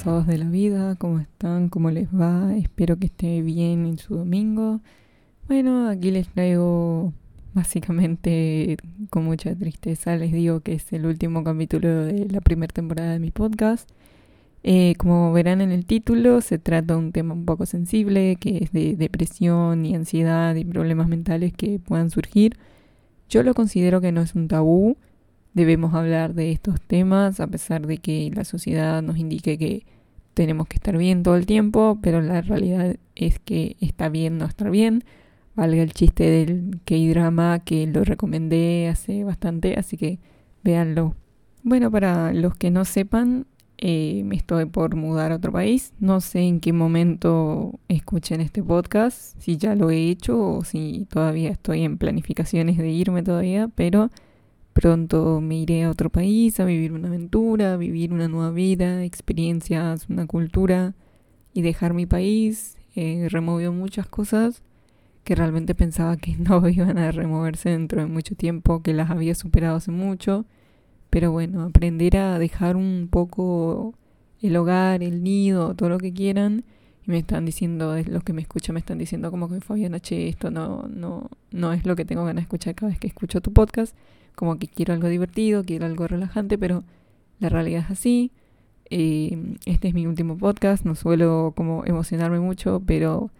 Avergonzados de la vida, ¿cómo están? ¿Cómo les va? Espero que esté bien en su domingo. Bueno, aquí les traigo básicamente con mucha tristeza, les digo que es el último capítulo de la primera temporada de mi podcast. Eh, como verán en el título, se trata de un tema un poco sensible, que es de depresión y ansiedad y problemas mentales que puedan surgir. Yo lo considero que no es un tabú, debemos hablar de estos temas a pesar de que la sociedad nos indique que tenemos que estar bien todo el tiempo, pero la realidad es que está bien no estar bien. Valga el chiste del K-drama que lo recomendé hace bastante, así que véanlo. Bueno, para los que no sepan, eh, me estoy por mudar a otro país. No sé en qué momento escuchen este podcast, si ya lo he hecho o si todavía estoy en planificaciones de irme todavía, pero Pronto me iré a otro país a vivir una aventura, vivir una nueva vida, experiencias, una cultura y dejar mi país. Eh, removió muchas cosas que realmente pensaba que no iban a removerse dentro de mucho tiempo, que las había superado hace mucho. Pero bueno, aprender a dejar un poco el hogar, el nido, todo lo que quieran. Y me están diciendo, los que me escuchan me están diciendo como que Fabián H, esto no, no, no es lo que tengo ganas de escuchar cada vez que escucho tu podcast como que quiero algo divertido, quiero algo relajante, pero la realidad es así. Eh, este es mi último podcast, no suelo como emocionarme mucho, pero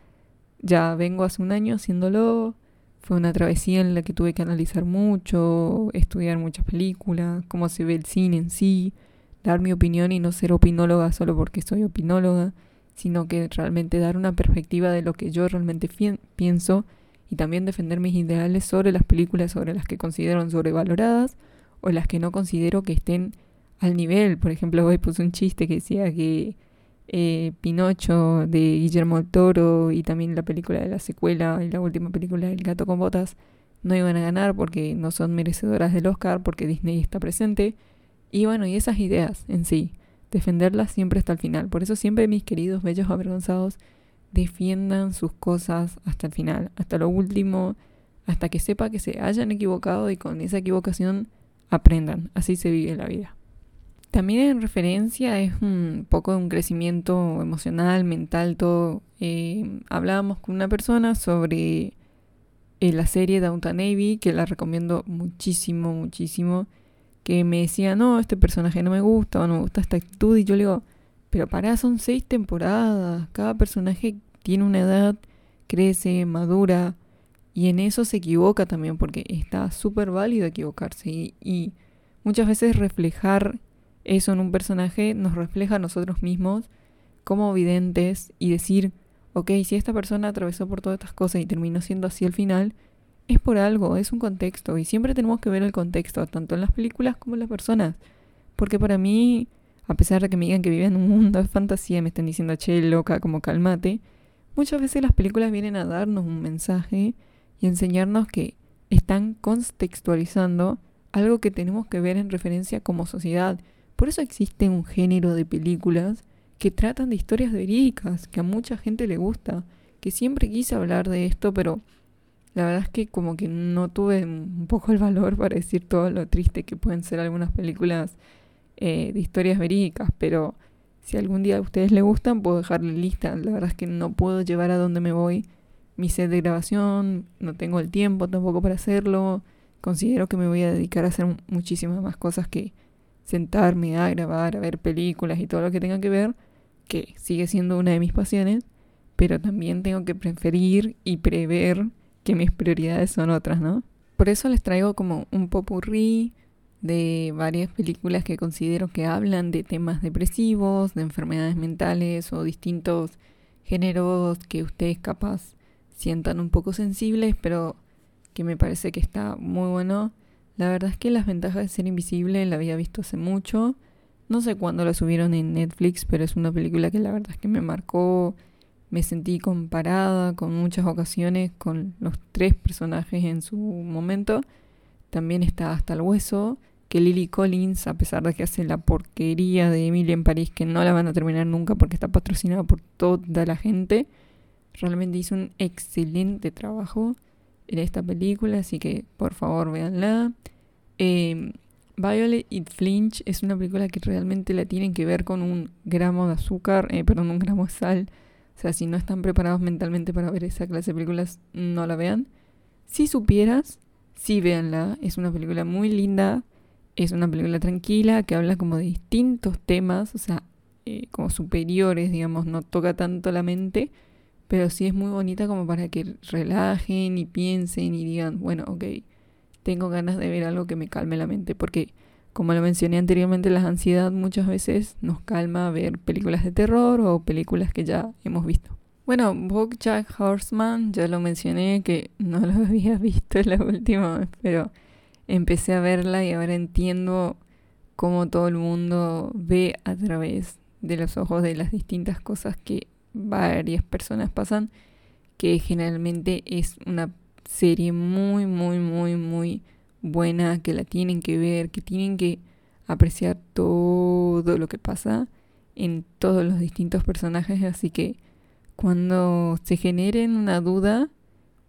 ya vengo hace un año haciéndolo. Fue una travesía en la que tuve que analizar mucho, estudiar muchas películas, cómo se ve el cine en sí, dar mi opinión y no ser opinóloga solo porque soy opinóloga, sino que realmente dar una perspectiva de lo que yo realmente pienso y también defender mis ideales sobre las películas sobre las que considero sobrevaloradas o las que no considero que estén al nivel. Por ejemplo, hoy puse un chiste que decía que eh, Pinocho de Guillermo del Toro y también la película de la secuela y la última película del gato con botas no iban a ganar porque no son merecedoras del Oscar porque Disney está presente. Y bueno, y esas ideas en sí, defenderlas siempre hasta el final. Por eso siempre mis queridos bellos avergonzados defiendan sus cosas hasta el final, hasta lo último, hasta que sepa que se hayan equivocado y con esa equivocación aprendan. Así se vive la vida. También en referencia es un poco de un crecimiento emocional, mental, todo. Eh, hablábamos con una persona sobre eh, la serie Downton Navy, que la recomiendo muchísimo, muchísimo, que me decía, no, este personaje no me gusta o no me gusta esta actitud, y yo le digo, pero para, son seis temporadas. Cada personaje tiene una edad, crece, madura. Y en eso se equivoca también, porque está súper válido equivocarse. Y, muchas veces reflejar eso en un personaje nos refleja a nosotros mismos como videntes y decir, ok, si esta persona atravesó por todas estas cosas y terminó siendo así al final, es por algo, es un contexto. Y siempre tenemos que ver el contexto, tanto en las películas como en las personas. Porque para mí a pesar de que me digan que viven en un mundo de fantasía me estén diciendo, che, loca, como calmate, muchas veces las películas vienen a darnos un mensaje y enseñarnos que están contextualizando algo que tenemos que ver en referencia como sociedad. Por eso existe un género de películas que tratan de historias verídicas, que a mucha gente le gusta, que siempre quise hablar de esto, pero la verdad es que como que no tuve un poco el valor para decir todo lo triste que pueden ser algunas películas eh, de historias verídicas, pero si algún día a ustedes les gustan, puedo dejarle lista. La verdad es que no puedo llevar a donde me voy mi set de grabación, no tengo el tiempo tampoco para hacerlo. Considero que me voy a dedicar a hacer muchísimas más cosas que sentarme a grabar, a ver películas y todo lo que tenga que ver, que sigue siendo una de mis pasiones, pero también tengo que preferir y prever que mis prioridades son otras, ¿no? Por eso les traigo como un popurrí de varias películas que considero que hablan de temas depresivos, de enfermedades mentales o distintos géneros que ustedes capaz sientan un poco sensibles, pero que me parece que está muy bueno. La verdad es que las ventajas de ser invisible la había visto hace mucho. No sé cuándo la subieron en Netflix, pero es una película que la verdad es que me marcó. Me sentí comparada con muchas ocasiones con los tres personajes en su momento. También está hasta el hueso que Lily Collins, a pesar de que hace la porquería de Emily en París, que no la van a terminar nunca porque está patrocinada por toda la gente, realmente hizo un excelente trabajo en esta película, así que por favor véanla. Eh, Violet y Flinch es una película que realmente la tienen que ver con un gramo de azúcar, eh, perdón, un gramo de sal. O sea, si no están preparados mentalmente para ver esa clase de películas, no la vean. Si supieras, sí véanla. Es una película muy linda. Es una película tranquila que habla como de distintos temas, o sea, eh, como superiores, digamos, no toca tanto la mente, pero sí es muy bonita como para que relajen y piensen y digan, bueno, ok, tengo ganas de ver algo que me calme la mente, porque como lo mencioné anteriormente, la ansiedad muchas veces nos calma ver películas de terror o películas que ya hemos visto. Bueno, Jack Horseman, ya lo mencioné que no lo había visto la última vez, pero empecé a verla y ahora entiendo cómo todo el mundo ve a través de los ojos de las distintas cosas que varias personas pasan, que generalmente es una serie muy, muy, muy, muy buena, que la tienen que ver, que tienen que apreciar todo lo que pasa en todos los distintos personajes, así que cuando se generen una duda,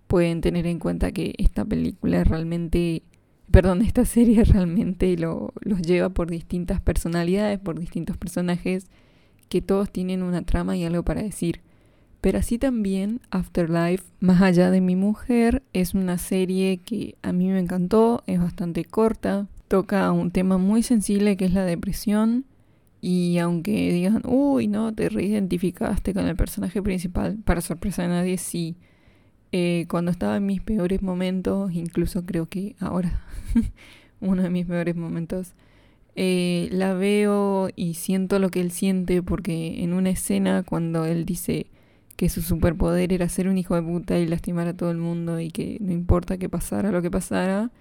pueden tener en cuenta que esta película realmente, perdón, esta serie realmente lo, los lleva por distintas personalidades, por distintos personajes, que todos tienen una trama y algo para decir. Pero así también Afterlife, más allá de mi mujer, es una serie que a mí me encantó, es bastante corta, toca un tema muy sensible que es la depresión y aunque digan, uy, no, te reidentificaste con el personaje principal, para sorpresa de nadie, sí. Eh, cuando estaba en mis peores momentos, incluso creo que ahora, uno de mis peores momentos, eh, la veo y siento lo que él siente porque en una escena cuando él dice que su superpoder era ser un hijo de puta y lastimar a todo el mundo y que no importa que pasara lo que pasara,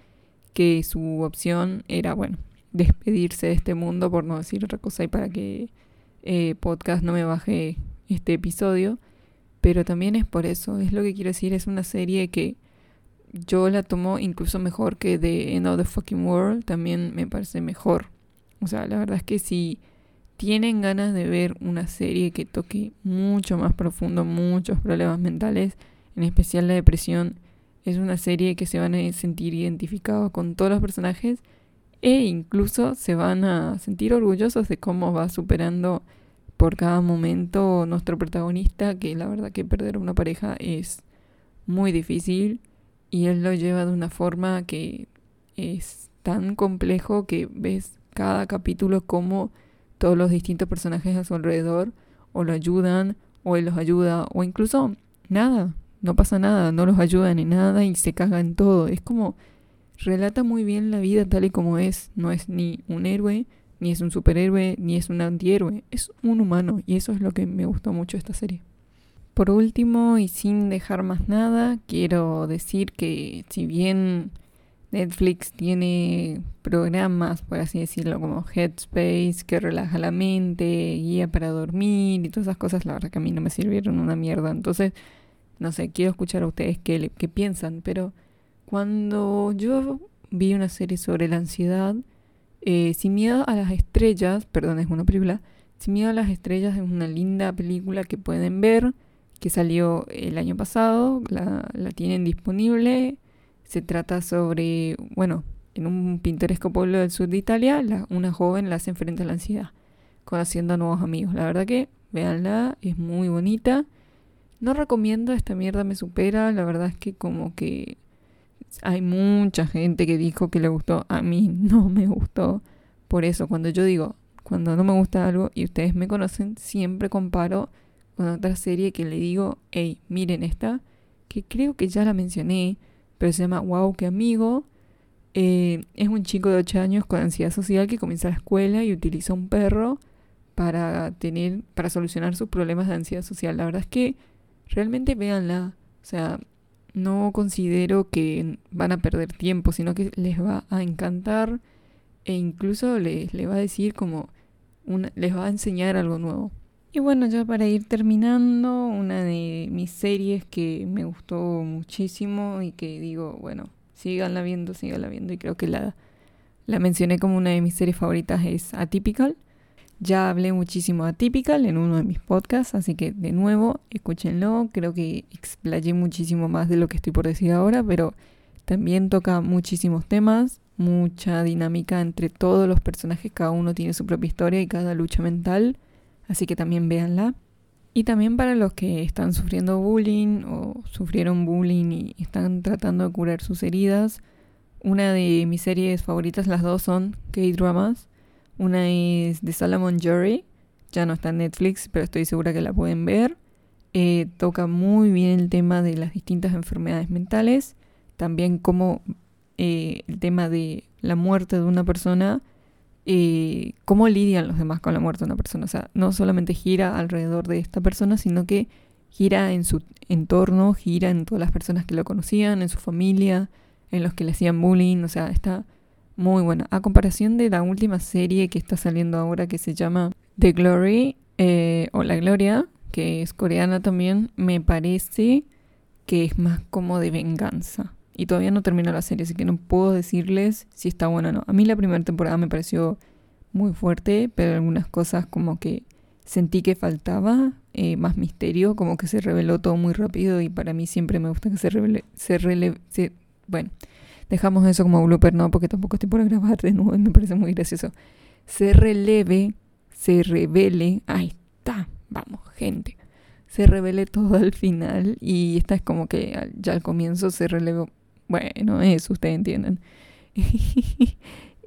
que su opción era, bueno, despedirse de este mundo, por no decir otra cosa, y para que eh, podcast no me baje este episodio. Pero también es por eso, es lo que quiero decir, es una serie que yo la tomo incluso mejor que The End of the Fucking World, también me parece mejor. O sea, la verdad es que si tienen ganas de ver una serie que toque mucho más profundo muchos problemas mentales, en especial la depresión, es una serie que se van a sentir identificados con todos los personajes e incluso se van a sentir orgullosos de cómo va superando por cada momento nuestro protagonista, que la verdad que perder una pareja es muy difícil y él lo lleva de una forma que es tan complejo que ves cada capítulo como todos los distintos personajes a su alrededor o lo ayudan o él los ayuda o incluso nada, no pasa nada, no los ayudan en nada y se cagan todo. Es como relata muy bien la vida tal y como es. No es ni un héroe, ni es un superhéroe, ni es un antihéroe. Es un humano y eso es lo que me gustó mucho esta serie. Por último, y sin dejar más nada, quiero decir que si bien Netflix tiene programas, por así decirlo, como Headspace, que relaja la mente, guía para dormir y todas esas cosas, la verdad que a mí no me sirvieron una mierda. Entonces, no sé, quiero escuchar a ustedes qué, qué piensan, pero cuando yo vi una serie sobre la ansiedad, eh, Sin miedo a las estrellas, perdón, es una película, Sin miedo a las estrellas es una linda película que pueden ver, que salió el año pasado, la, la tienen disponible. Se trata sobre, bueno, en un pintoresco pueblo del sur de Italia, una joven la hace frente a la ansiedad, conociendo a nuevos amigos. La verdad que, véanla, es muy bonita. No recomiendo, esta mierda me supera, la verdad es que como que hay mucha gente que dijo que le gustó, a mí no me gustó. Por eso, cuando yo digo, cuando no me gusta algo y ustedes me conocen, siempre comparo con otra serie que le digo, hey, miren esta, que creo que ya la mencioné, pero se llama Wow, qué amigo. Eh, es un chico de 8 años con ansiedad social que comienza la escuela y utiliza un perro para tener, para solucionar sus problemas de ansiedad social. La verdad es que realmente véanla. O sea, no considero que van a perder tiempo, sino que les va a encantar e incluso les, va a decir como les va a enseñar algo nuevo. Y bueno, ya para ir terminando, una de mis series que me gustó muchísimo y que digo, bueno, síganla viendo, síganla viendo y creo que la, la mencioné como una de mis series favoritas es Atypical. Ya hablé muchísimo de Atypical en uno de mis podcasts, así que de nuevo, escúchenlo. Creo que explayé muchísimo más de lo que estoy por decir ahora, pero también toca muchísimos temas. mucha dinámica entre todos los personajes, cada uno tiene su propia historia y cada lucha mental, así que también véanla. Y también para los que están sufriendo bullying o sufrieron bullying y están tratando de curar sus heridas, una de mis series favoritas, las dos son K-Dramas. Una es The Solomon Jury, ya no está en Netflix, pero estoy segura que la pueden ver. Eh, toca muy bien el tema de las distintas enfermedades mentales, también como eh, el tema de la muerte de una persona, eh, cómo lidian los demás con la muerte de una persona. O sea, no solamente gira alrededor de esta persona, sino que gira en su entorno, gira en todas las personas que lo conocían, en su familia, en los que le hacían bullying. O sea, está muy buena. A comparación de la última serie que está saliendo ahora que se llama The Glory o La Gloria, que es coreana también, me parece que es más como de venganza. Y todavía no termino la serie, así que no puedo decirles si está buena o no. A mí la primera temporada me pareció muy fuerte, pero algunas cosas como que sentí que faltaba eh, más misterio, como que se reveló todo muy rápido y para mí siempre me gusta que se revele, se rele, bueno, dejamos eso como blooper, no, porque tampoco estoy por grabar de nuevo, me parece muy gracioso. Se releve, se revele, ahí está, Vamos, gente. Se revele todo al final y esta es como que ya al comienzo se relevó. Bueno, eso ustedes entienden.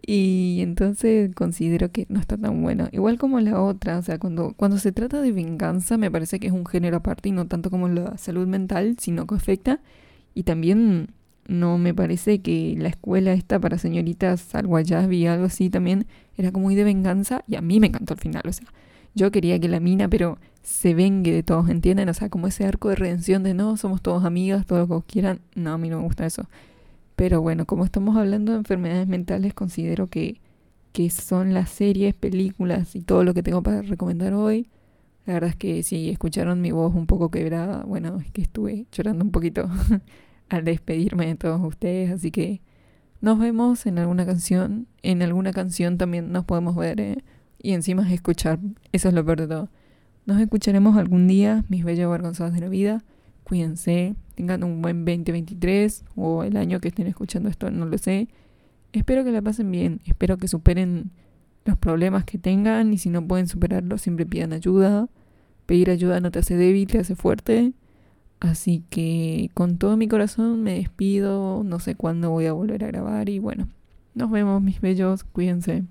y entonces considero que no está tan bueno. Igual como la otra, o sea, cuando, cuando se trata de venganza me parece que es un género aparte y no tanto como la salud mental, sino que afecta. Y también no me parece que la escuela esta para señoritas, algo allá, vi algo así también, era como muy de venganza y a mí me encantó al final, o sea, yo quería que la mina, pero se vengue de todos, ¿entienden? O sea, como ese arco de redención de no, somos todos amigas, todo lo que quieran. No, a mí no me gusta eso. Pero bueno, como estamos hablando de enfermedades mentales, considero que, que son las series, películas y todo lo que tengo para recomendar hoy. La verdad es que si escucharon mi voz un poco quebrada, bueno, es que estuve llorando un poquito al despedirme de todos ustedes, así que nos vemos en alguna canción. En alguna canción también nos podemos ver. ¿eh? y encima escuchar. Eso es lo peor. Nos escucharemos algún día, mis bellos vergonzados de la vida. Cuídense, tengan un buen 2023 o el año que estén escuchando esto, no lo sé. Espero que la pasen bien, espero que superen los problemas que tengan y si no pueden superarlos, siempre pidan ayuda. Pedir ayuda no te hace débil, te hace fuerte. Así que con todo mi corazón me despido, no sé cuándo voy a volver a grabar y bueno, nos vemos mis bellos, cuídense.